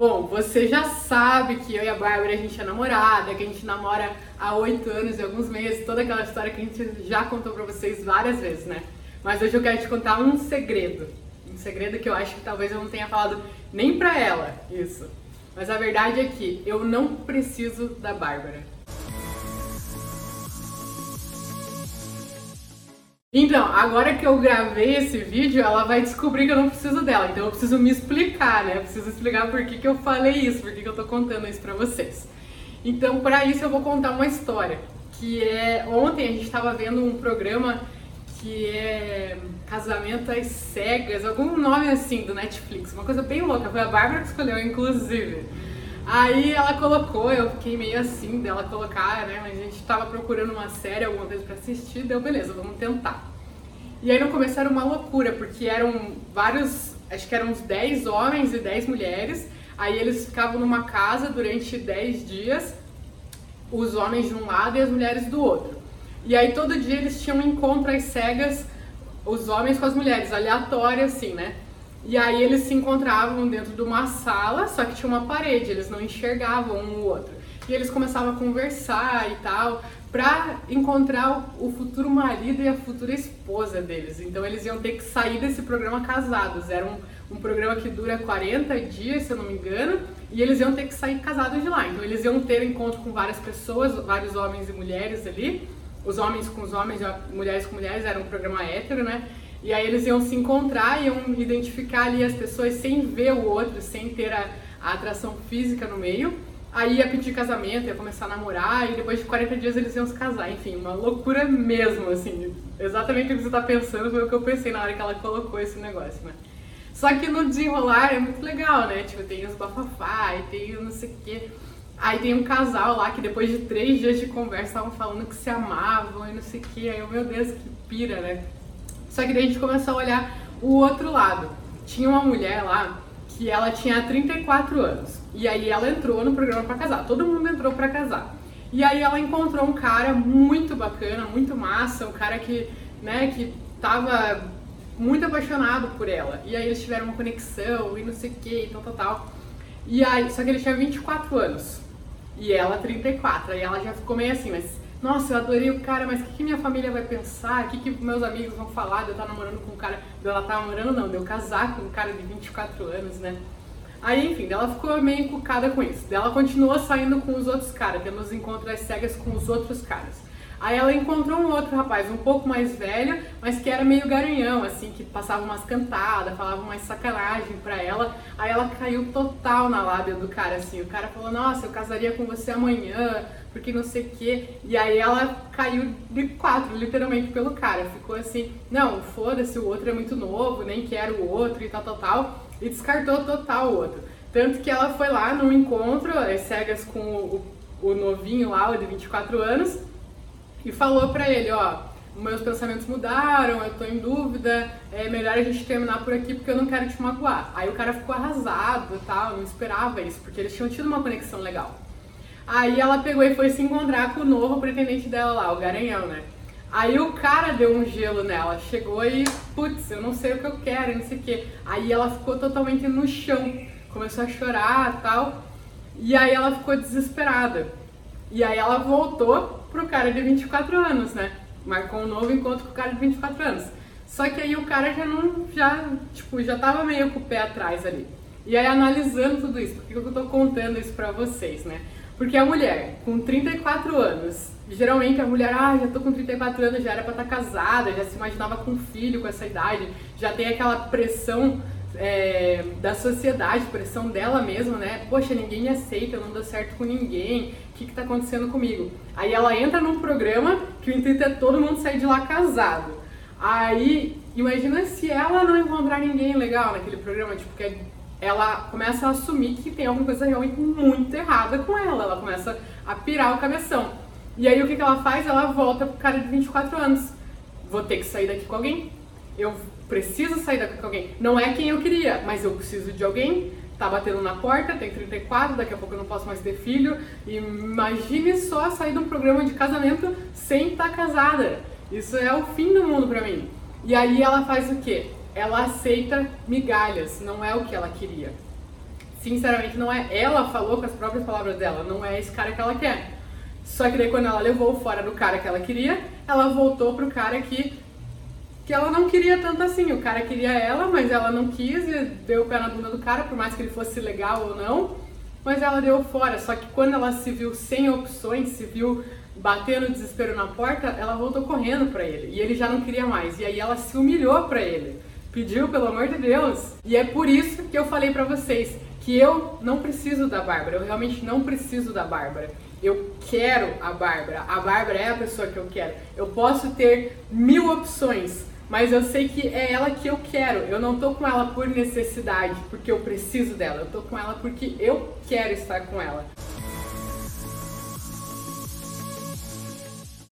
Bom, você já sabe que eu e a Bárbara a gente é namorada, que a gente namora há oito anos e alguns meses, toda aquela história que a gente já contou pra vocês várias vezes, né? Mas hoje eu quero te contar um segredo. Um segredo que eu acho que talvez eu não tenha falado nem pra ela isso. Mas a verdade é que eu não preciso da Bárbara. Então, agora que eu gravei esse vídeo, ela vai descobrir que eu não preciso dela. Então eu preciso me explicar, né? Eu preciso explicar por que, que eu falei isso, por que, que eu tô contando isso pra vocês. Então, para isso eu vou contar uma história. Que é. Ontem a gente estava vendo um programa que é Casamento às Cegas, algum nome assim do Netflix, uma coisa bem louca. Foi a Bárbara que escolheu, inclusive. Aí ela colocou, eu fiquei meio assim dela colocar, né? A gente tava procurando uma série, alguma coisa pra assistir, deu beleza, vamos tentar. E aí no começo era uma loucura, porque eram vários, acho que eram uns 10 homens e 10 mulheres. Aí eles ficavam numa casa durante 10 dias, os homens de um lado e as mulheres do outro. E aí todo dia eles tinham encontro às cegas, os homens com as mulheres, aleatório assim, né? E aí eles se encontravam dentro de uma sala, só que tinha uma parede, eles não enxergavam um o outro. E eles começavam a conversar e tal, pra encontrar o futuro marido e a futura esposa deles. Então eles iam ter que sair desse programa casados. Era um, um programa que dura 40 dias, se eu não me engano, e eles iam ter que sair casados de lá. Então eles iam ter encontro com várias pessoas, vários homens e mulheres ali. Os homens com os homens, mulheres com mulheres, era um programa hétero, né? E aí eles iam se encontrar, iam identificar ali as pessoas sem ver o outro, sem ter a, a atração física no meio. Aí ia pedir casamento, ia começar a namorar e depois de 40 dias eles iam se casar. Enfim, uma loucura mesmo, assim. Exatamente o que você está pensando foi o que eu pensei na hora que ela colocou esse negócio, né? Só que no desenrolar é muito legal, né? Tipo, tem os bafafá e tem não sei o quê. Aí tem um casal lá que depois de três dias de conversa estavam falando que se amavam e não sei o quê. Aí eu, meu Deus, que pira, né? Só que daí a gente começou a olhar o outro lado. Tinha uma mulher lá que ela tinha 34 anos. E aí ela entrou no programa para casar. Todo mundo entrou para casar. E aí ela encontrou um cara muito bacana, muito massa, um cara que, né, que tava muito apaixonado por ela. E aí eles tiveram uma conexão e não sei o que, e tal, tal, tal. E aí, só que ele tinha 24 anos. E ela 34. Aí ela já ficou meio assim, mas nossa, eu adorei o cara, mas o que, que, minha família vai pensar? O que, que meus amigos vão falar de eu estar namorando com um cara, de ela estar namorando não, de eu casar com um cara de 24 anos, né? Aí, enfim, ela ficou meio encucada com isso. Ela continuou saindo com os outros caras, tendo os encontros cegas com os outros caras. Aí ela encontrou um outro rapaz um pouco mais velho, mas que era meio garanhão, assim, que passava umas cantadas, falava umas sacanagem pra ela. Aí ela caiu total na lábia do cara, assim. O cara falou, nossa, eu casaria com você amanhã, porque não sei o quê. E aí ela caiu de quatro, literalmente, pelo cara. Ficou assim, não, foda-se, o outro é muito novo, nem quero o outro e tal, tal, tal. E descartou total o outro. Tanto que ela foi lá num encontro, as cegas com o, o novinho lá, o de 24 anos, e falou pra ele, ó, meus pensamentos mudaram, eu tô em dúvida, é melhor a gente terminar por aqui porque eu não quero te magoar. Aí o cara ficou arrasado e tal, não esperava isso, porque eles tinham tido uma conexão legal. Aí ela pegou e foi se encontrar com o novo pretendente dela lá, o Garanhão, né? Aí o cara deu um gelo nela, chegou e, putz, eu não sei o que eu quero, não sei o quê. Aí ela ficou totalmente no chão, começou a chorar e tal. E aí ela ficou desesperada. E aí ela voltou pro cara de 24 anos, né? Marcou um novo encontro com o cara de 24 anos. Só que aí o cara já não, já, tipo, já tava meio com o pé atrás ali. E aí analisando tudo isso, por que eu tô contando isso pra vocês, né? Porque a mulher com 34 anos, geralmente a mulher, ah, já tô com 34 anos, já era pra estar tá casada, já se imaginava com um filho com essa idade, já tem aquela pressão é, da sociedade, pressão dela mesma, né? Poxa, ninguém me aceita, eu não dou certo com ninguém, o que, que tá acontecendo comigo? Aí ela entra num programa que o intuito é todo mundo sair de lá casado. Aí, imagina se ela não encontrar ninguém legal naquele programa, tipo, que ela começa a assumir que tem alguma coisa realmente muito errada com ela, ela começa a pirar o cabeção. E aí o que, que ela faz? Ela volta pro cara de 24 anos. Vou ter que sair daqui com alguém, eu preciso sair daqui com alguém. Não é quem eu queria, mas eu preciso de alguém. Tá batendo na porta, tem 34, daqui a pouco eu não posso mais ter filho. Imagine só sair de um programa de casamento sem estar tá casada. Isso é o fim do mundo pra mim. E aí ela faz o quê? Ela aceita migalhas, não é o que ela queria. sinceramente, não é. Ela falou com as próprias palavras dela, não é esse cara que ela quer. Só que daí quando ela levou fora do cara que ela queria, ela voltou pro cara que que ela não queria tanto assim. O cara queria ela, mas ela não quis e deu o pé na bunda do cara, por mais que ele fosse legal ou não. Mas ela deu fora. Só que quando ela se viu sem opções, se viu batendo desespero na porta, ela voltou correndo para ele. E ele já não queria mais. E aí ela se humilhou para ele. Pediu, pelo amor de Deus. E é por isso que eu falei para vocês que eu não preciso da Bárbara. Eu realmente não preciso da Bárbara. Eu quero a Bárbara. A Bárbara é a pessoa que eu quero. Eu posso ter mil opções, mas eu sei que é ela que eu quero. Eu não tô com ela por necessidade, porque eu preciso dela. Eu tô com ela porque eu quero estar com ela.